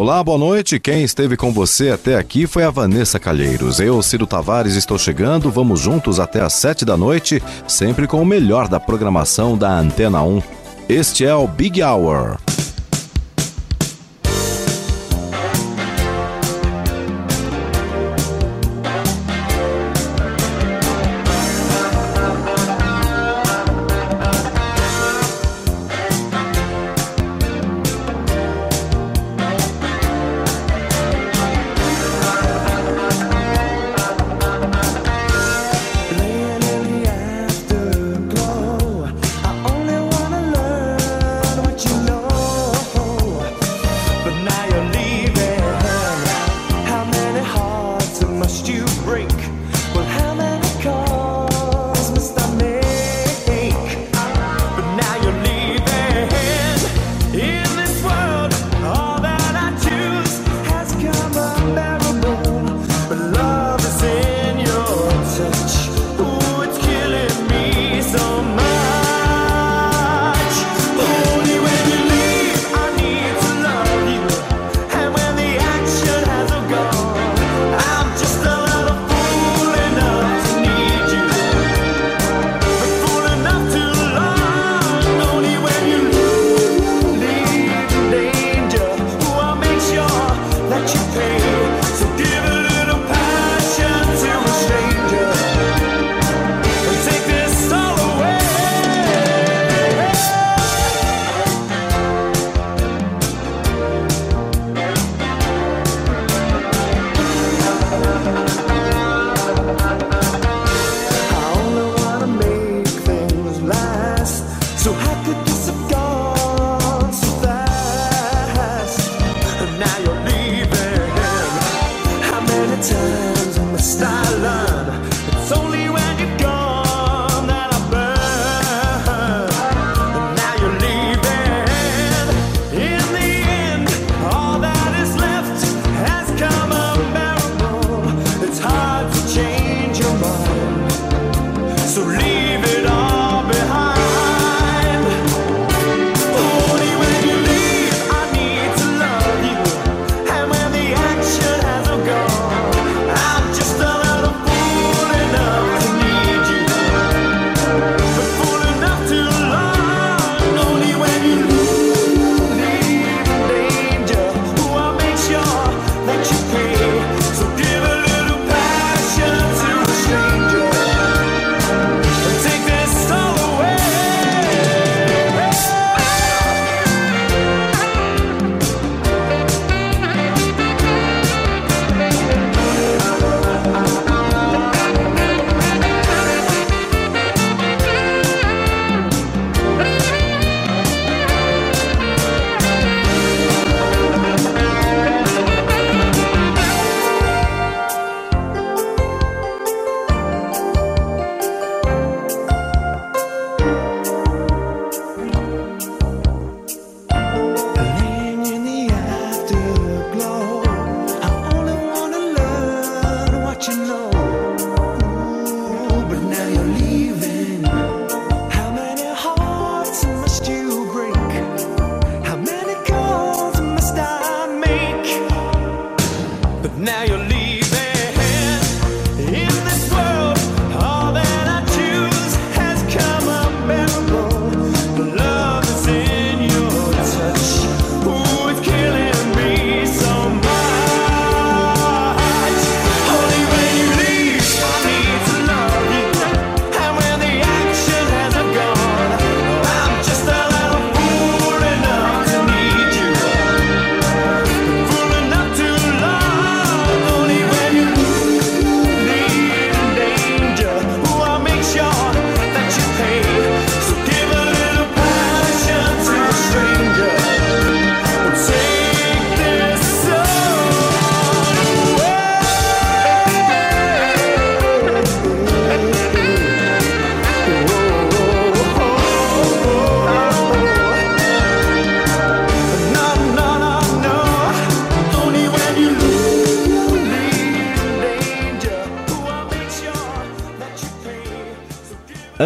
Olá, boa noite. Quem esteve com você até aqui foi a Vanessa Calheiros. Eu, Ciro Tavares, estou chegando. Vamos juntos até às sete da noite, sempre com o melhor da programação da Antena 1. Este é o Big Hour.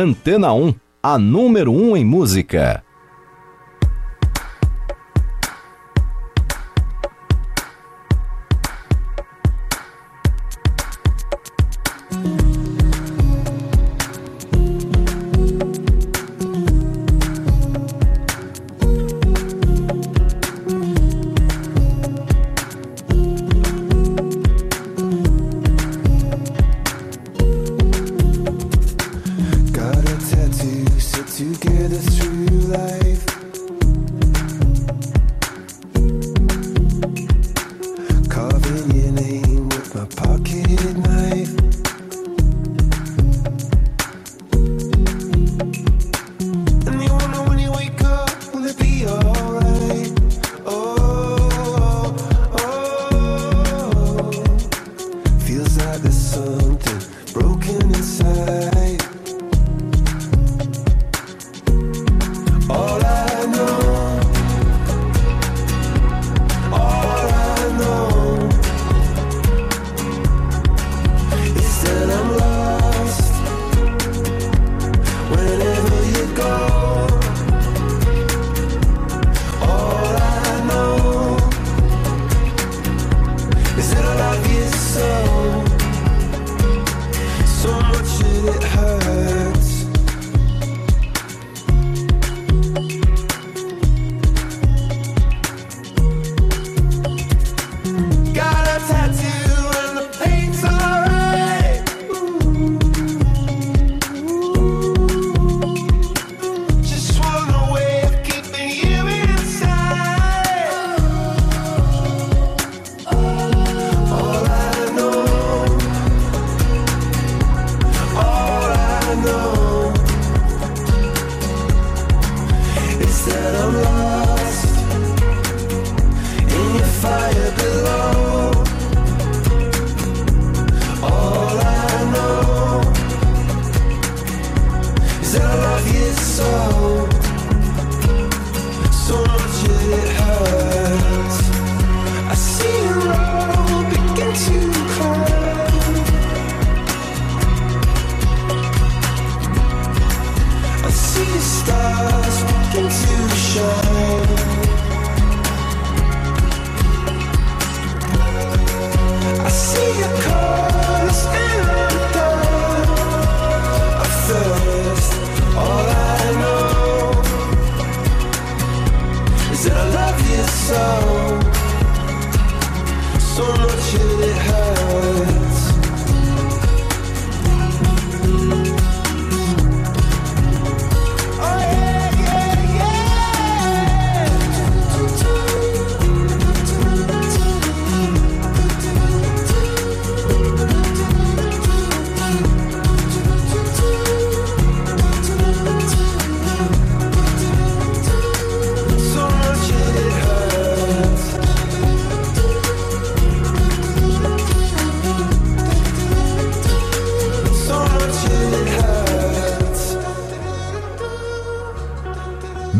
Antena 1, a número 1 em música.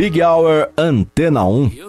Big Hour Antena 1.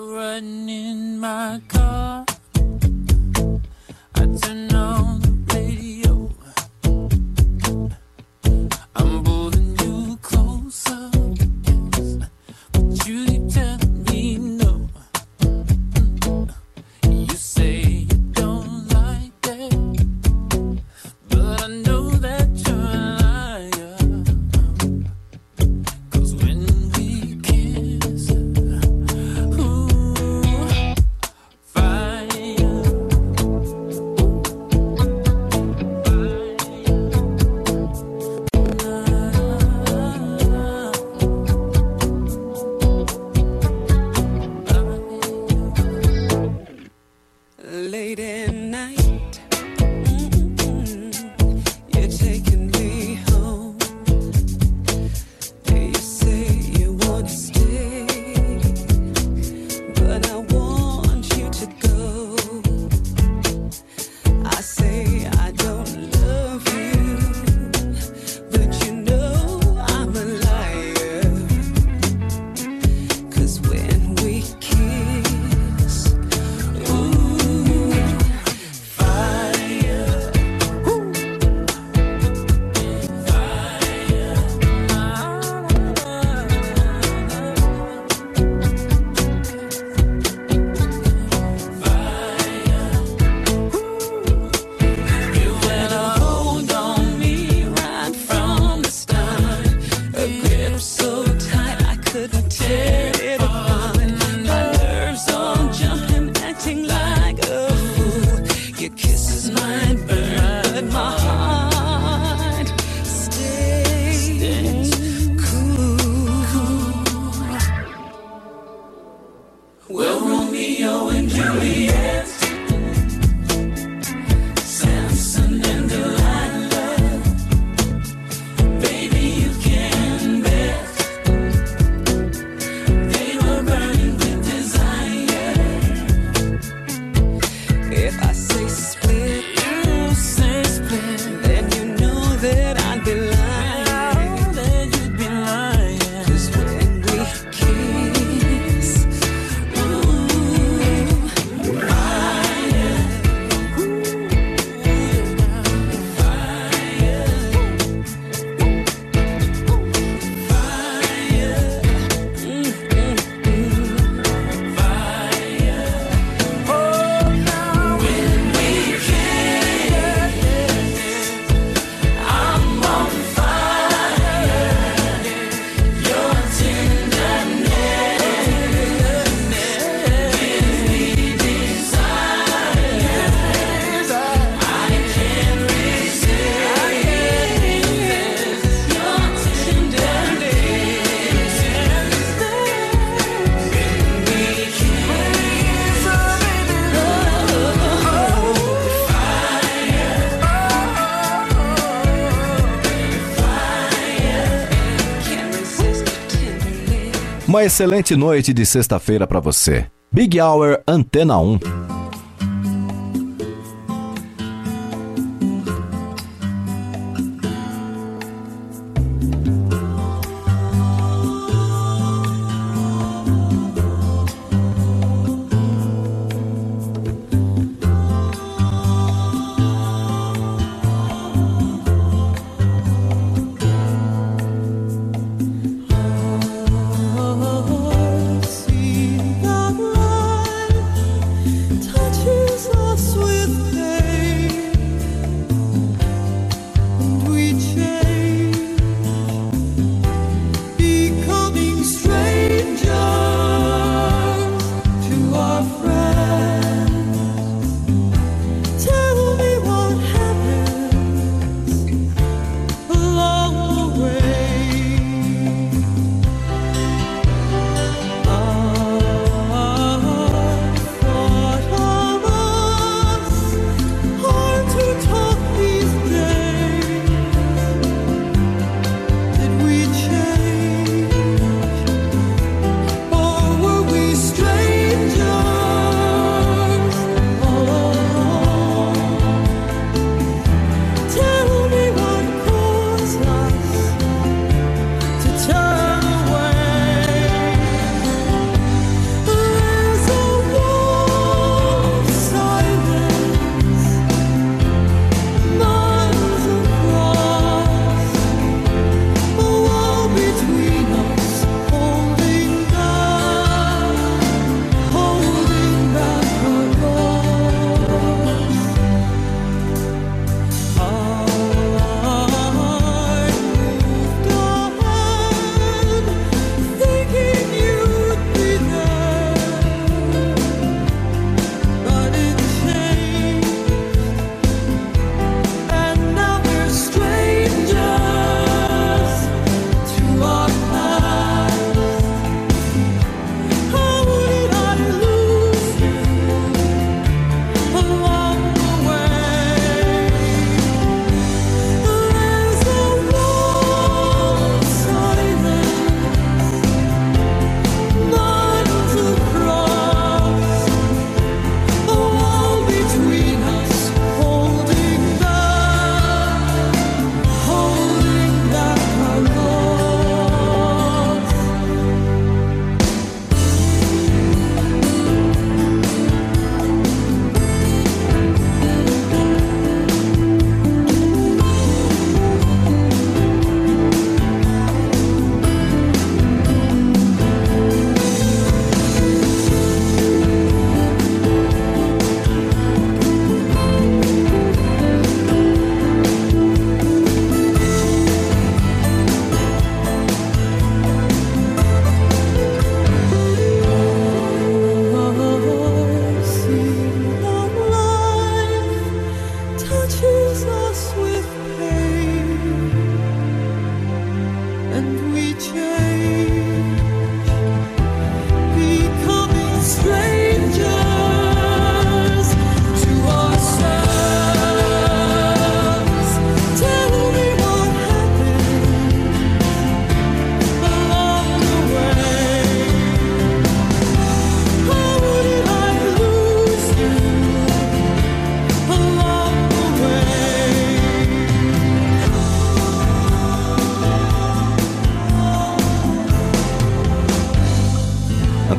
Uma excelente noite de sexta-feira para você. Big Hour Antena 1.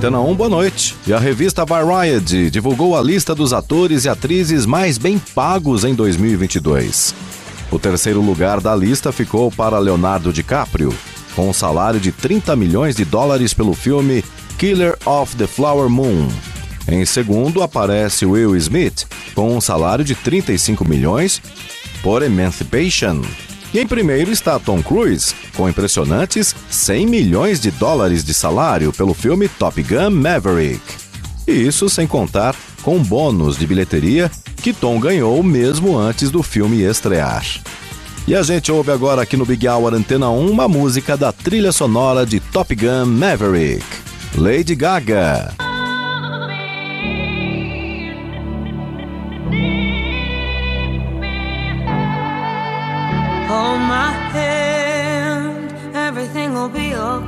Antena 1, boa noite. E a revista Variety divulgou a lista dos atores e atrizes mais bem pagos em 2022. O terceiro lugar da lista ficou para Leonardo DiCaprio, com um salário de 30 milhões de dólares pelo filme Killer of the Flower Moon. Em segundo aparece Will Smith, com um salário de 35 milhões por Emancipation. E em primeiro está Tom Cruise, com impressionantes 100 milhões de dólares de salário pelo filme Top Gun Maverick. E isso sem contar com bônus de bilheteria que Tom ganhou mesmo antes do filme estrear. E a gente ouve agora aqui no Big Hour Antena 1 uma música da trilha sonora de Top Gun Maverick, Lady Gaga.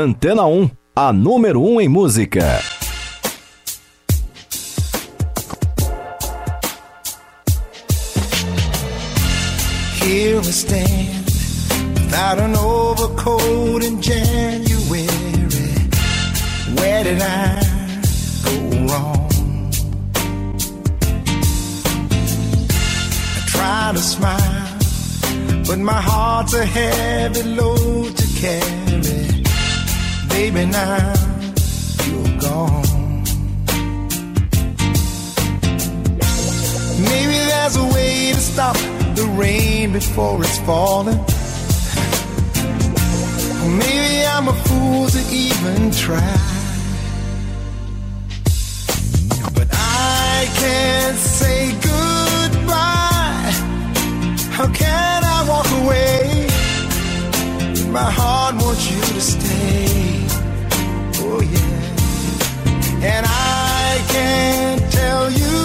Antena 1, a número 1 em música. Here we stand without an overcoat in January. Where did I go wrong? I try to smile, but my heart's a heavy load to carry. Baby, now you're gone. Maybe there's a way to stop the rain before it's falling. Maybe I'm a fool to even try. But I can't say goodbye. How can I walk away? My heart wants you to stay. And I can't tell you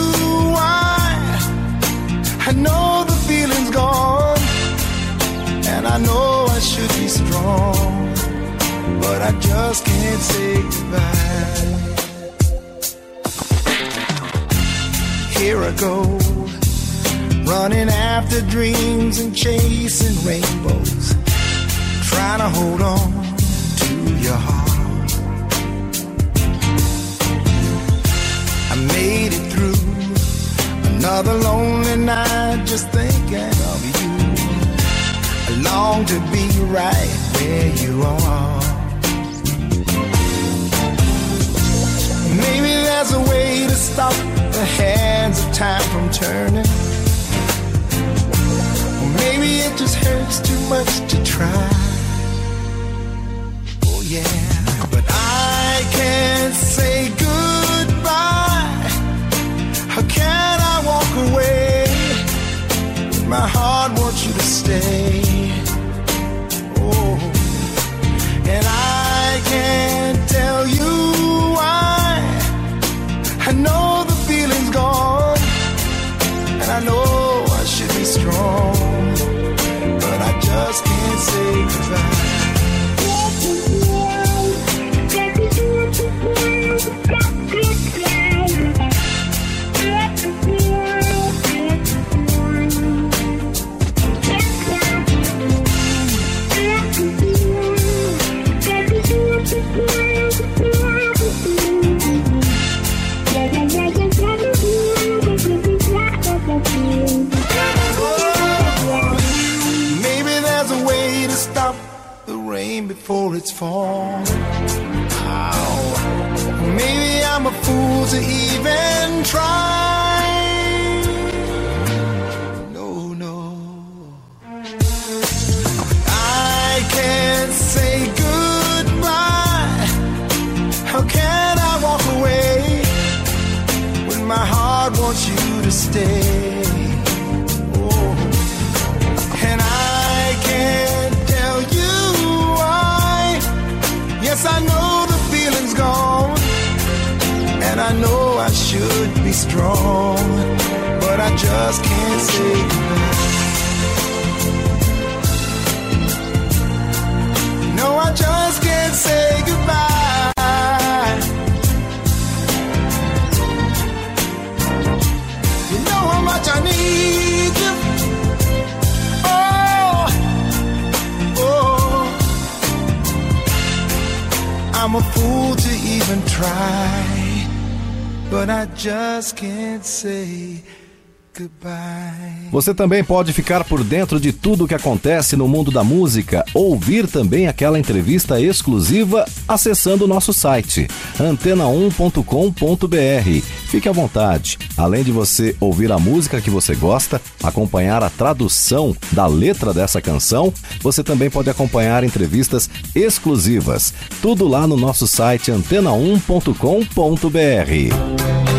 why. I know the feeling's gone. And I know I should be strong. But I just can't say goodbye. Here I go. Running after dreams and chasing rainbows. Trying to hold on another lonely night just thinking of you. I long to be right where you are. Maybe there's a way to stop the hands of time from turning. Or maybe it just hurts too much to try. Oh yeah, but I can't say goodbye. How can? My heart wants you to stay. Oh, and I can't it's falling. Ow. Maybe I'm a fool to even try. No, no. I can't say goodbye. How can I walk away when my heart wants you to stay? Should be strong. But I just can't say goodbye. No, I just can't say goodbye. You know how much I need you. Oh, oh. I'm a fool to even try, but I just can't say. Você também pode ficar por dentro de tudo o que acontece no mundo da música, ouvir também aquela entrevista exclusiva acessando o nosso site antena1.com.br. Fique à vontade. Além de você ouvir a música que você gosta, acompanhar a tradução da letra dessa canção, você também pode acompanhar entrevistas exclusivas. Tudo lá no nosso site antena1.com.br.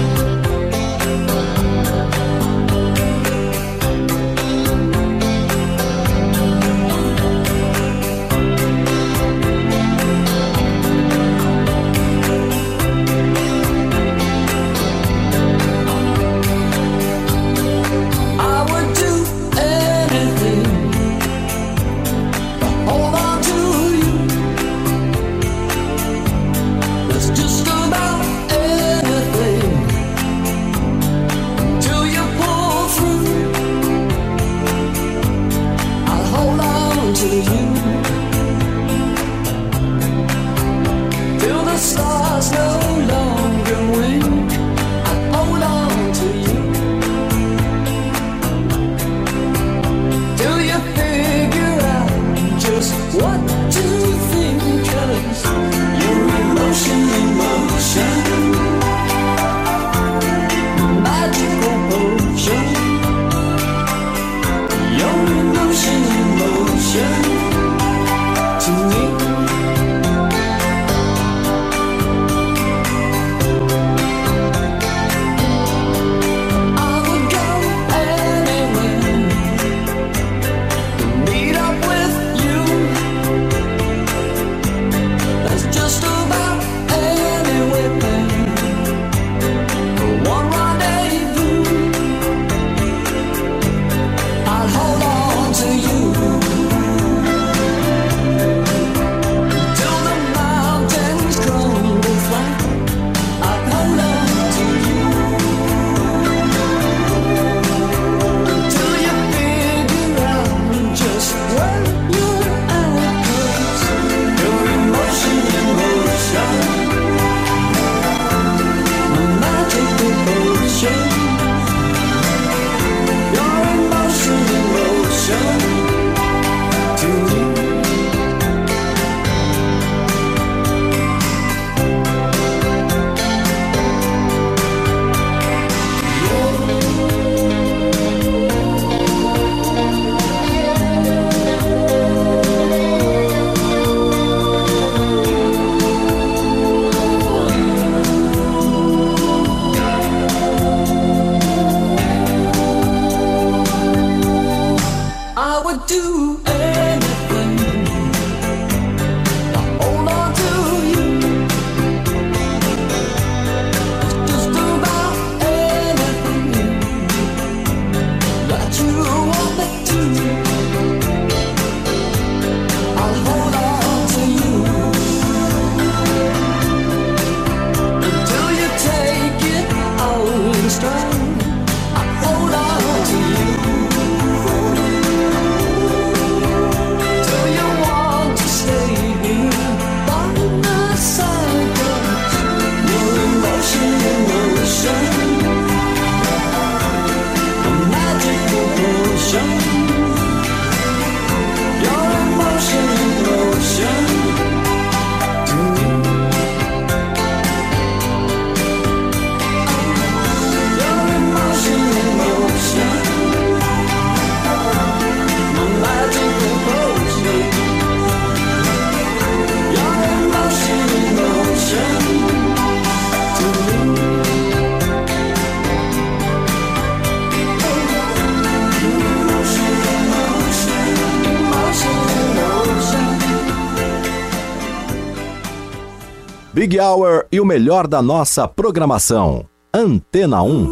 Big Hour e o melhor da nossa programação. Antena 1.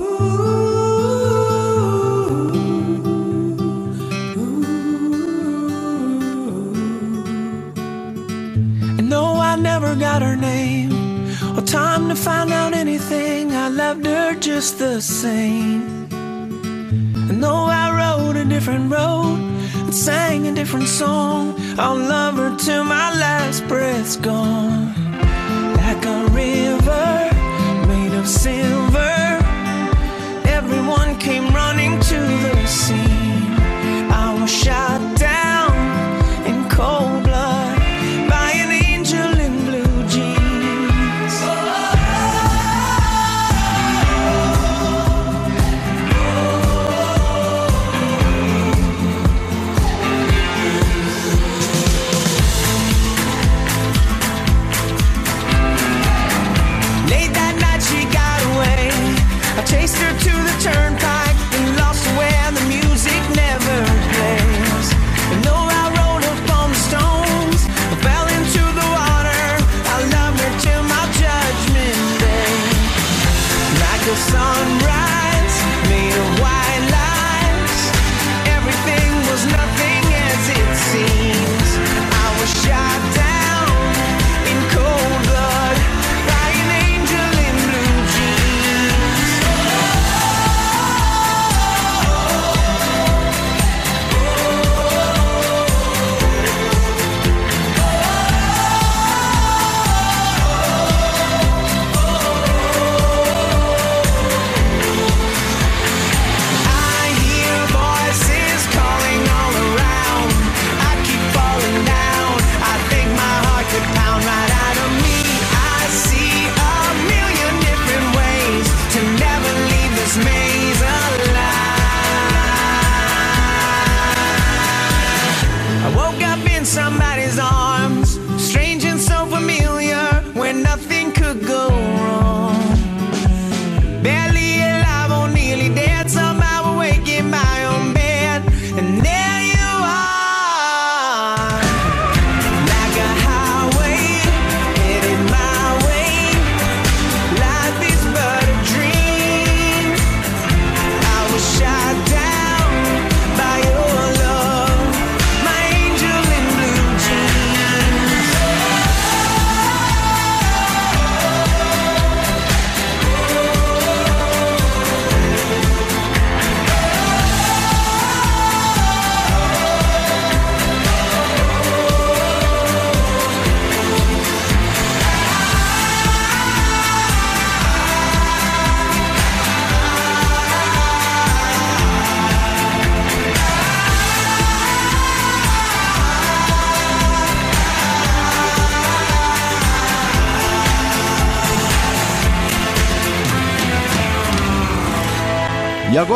No, never got her name or time to find out anything. I loved her just the same. No, I rode a different road and sang a different song. I'll love her till my last breath's gone like a river made of silver. Everyone came running to the scene. I was shot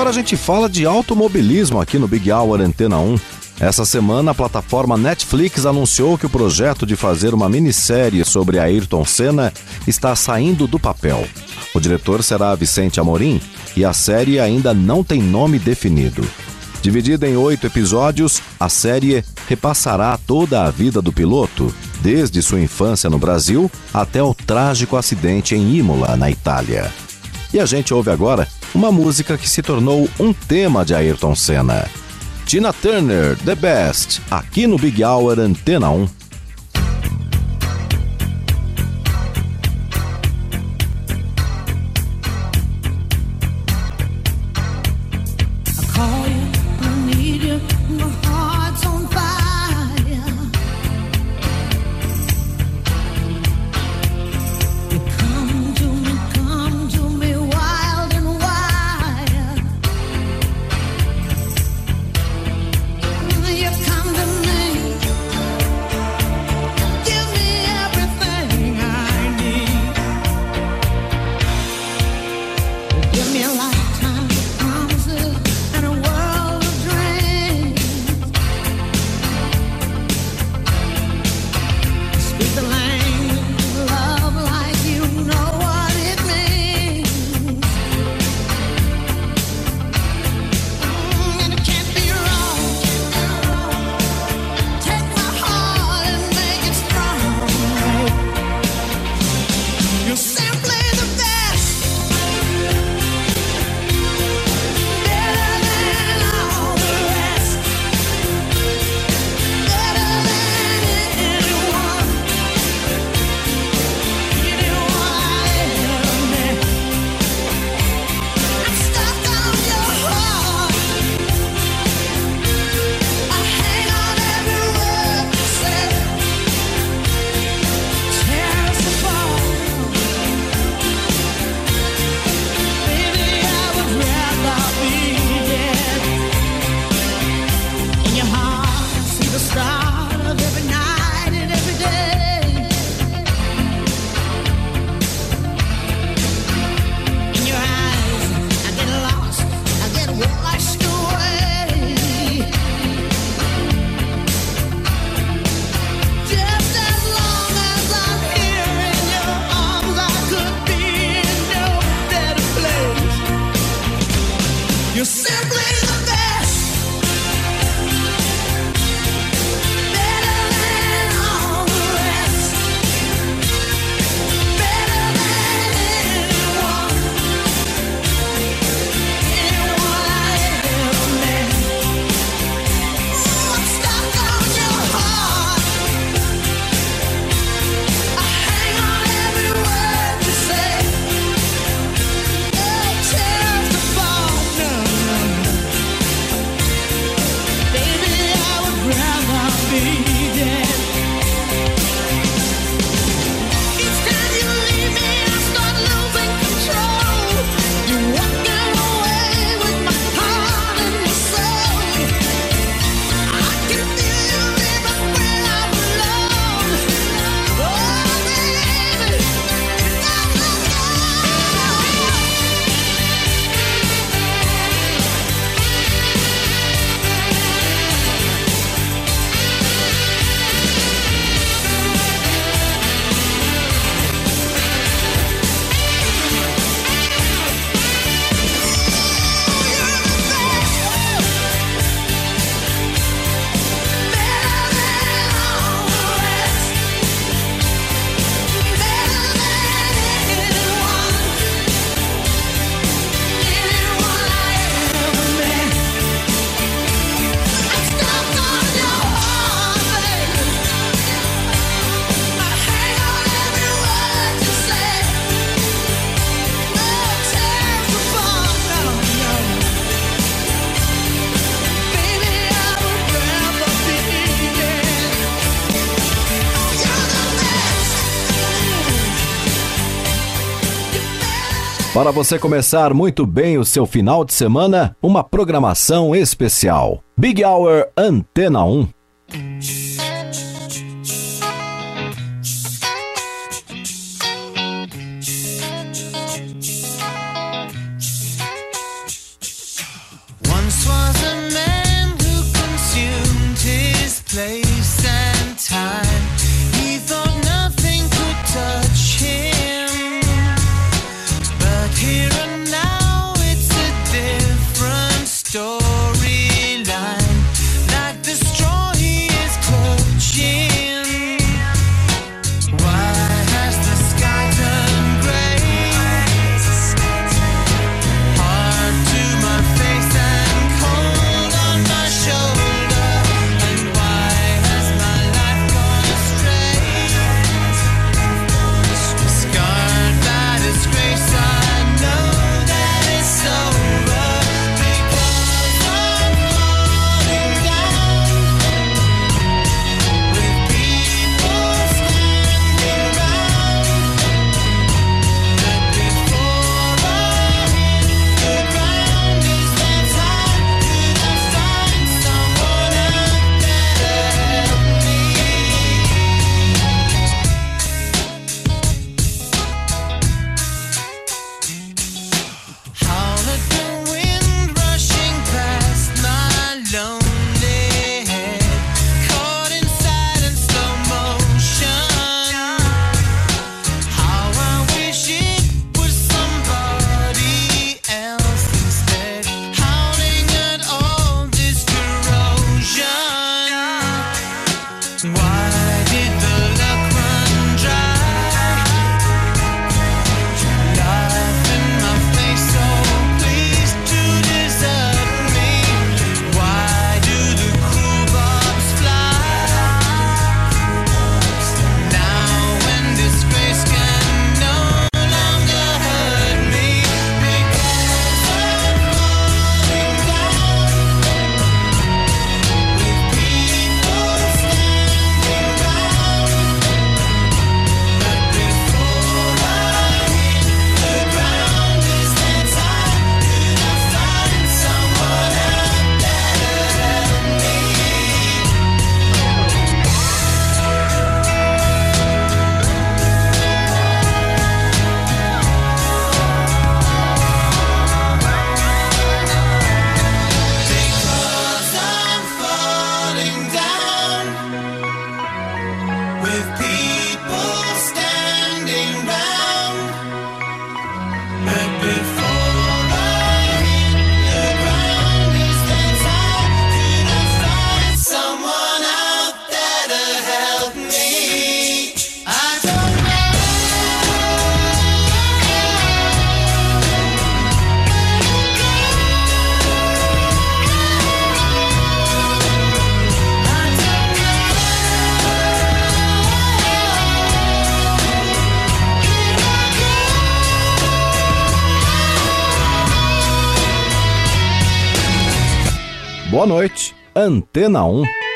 agora a gente fala de automobilismo aqui no Big Hour Antena 1. Essa semana, a plataforma Netflix anunciou que o projeto de fazer uma minissérie sobre Ayrton Senna está saindo do papel. O diretor será Vicente Amorim e a série ainda não tem nome definido. Dividida em oito episódios, a série repassará toda a vida do piloto, desde sua infância no Brasil até o trágico acidente em Imola, na Itália. E a gente ouve agora uma música que se tornou um tema de Ayrton Senna. Tina Turner, The Best, aqui no Big Hour Antena 1. Para você começar muito bem o seu final de semana, uma programação especial. Big Hour Antena 1. Antena 1.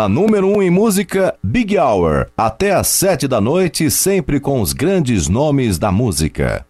Na número 1 um em música, Big Hour. Até às 7 da noite, sempre com os grandes nomes da música.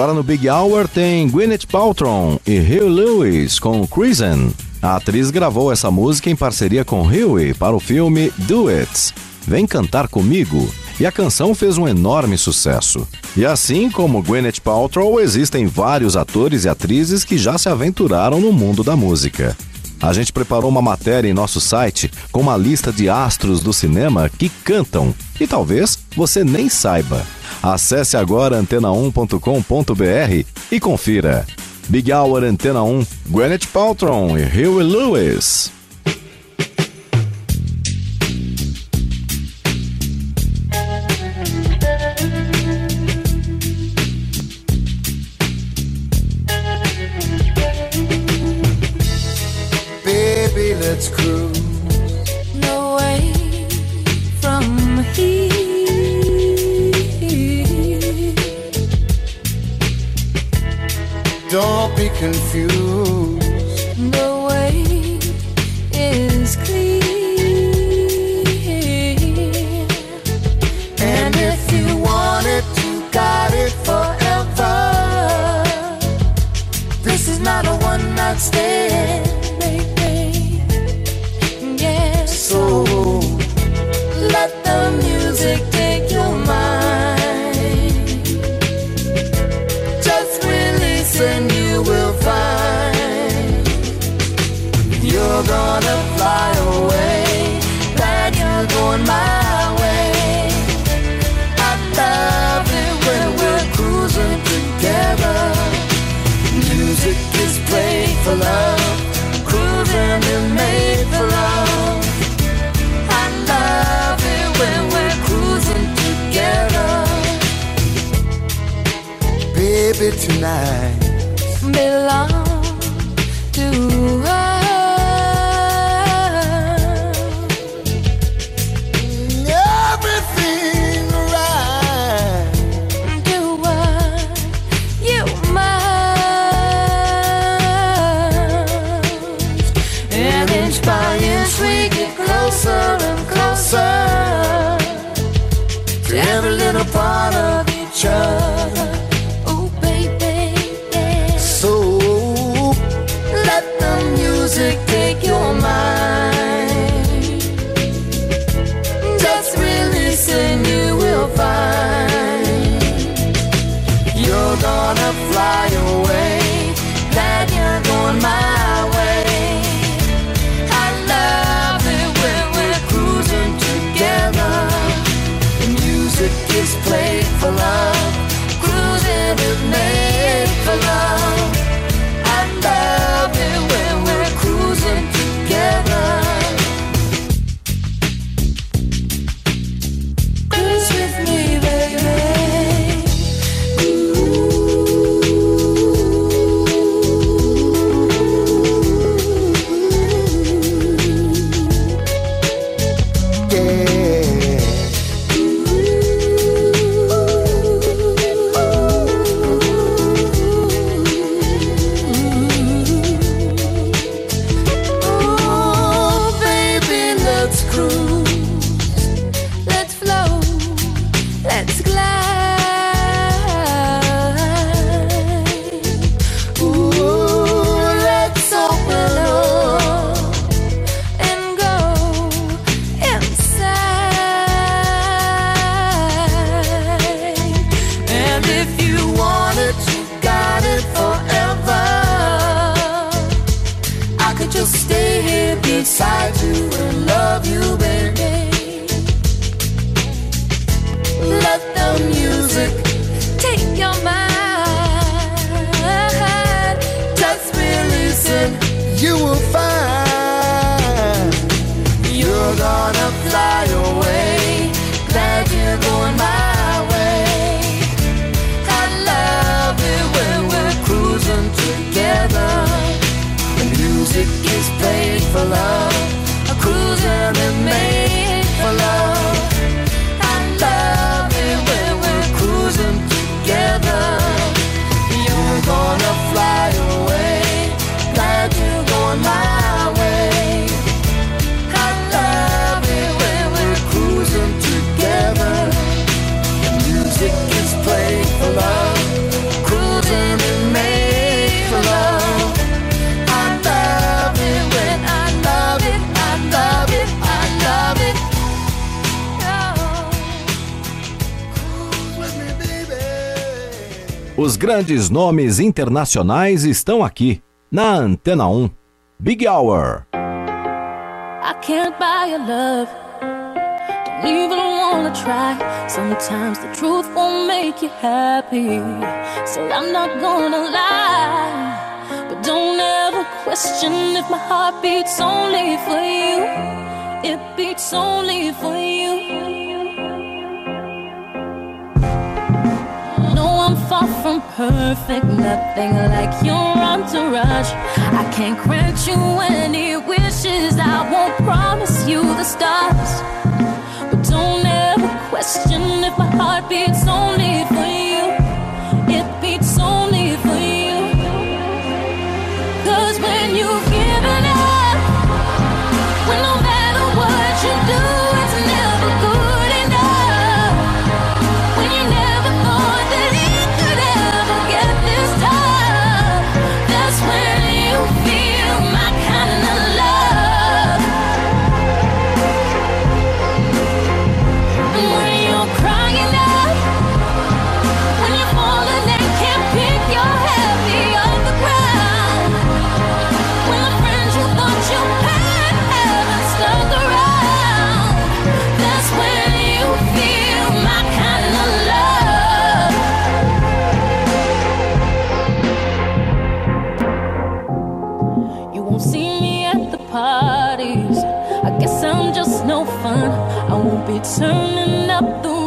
Agora no Big Hour tem Gwyneth Paltrow e Hugh Lewis com Cruisin'. A atriz gravou essa música em parceria com Huey para o filme It. Vem cantar comigo. E a canção fez um enorme sucesso. E assim como Gwyneth Paltrow, existem vários atores e atrizes que já se aventuraram no mundo da música. A gente preparou uma matéria em nosso site com uma lista de astros do cinema que cantam e talvez você nem saiba. Acesse agora antena1.com.br e confira. Big Hour Antena 1, Gwyneth Paltrow e Huey Lewis. Baby, let's cruise. Be confused. The way is clear. And if you want it, you got it forever. This is not a one night stand, Os grandes nomes internacionais estão aqui na Antena 1. Big Hour. I can't buy your love. Don't even wanna try. Sometimes the truth won't make you happy. So I'm not gonna lie. But don't ever question if my heart beats only for you. It beats only for you. far from perfect, nothing like your entourage. I can't grant you any wishes, I won't promise you the stars. But don't ever question if my heart beats only for you. I won't be turning up the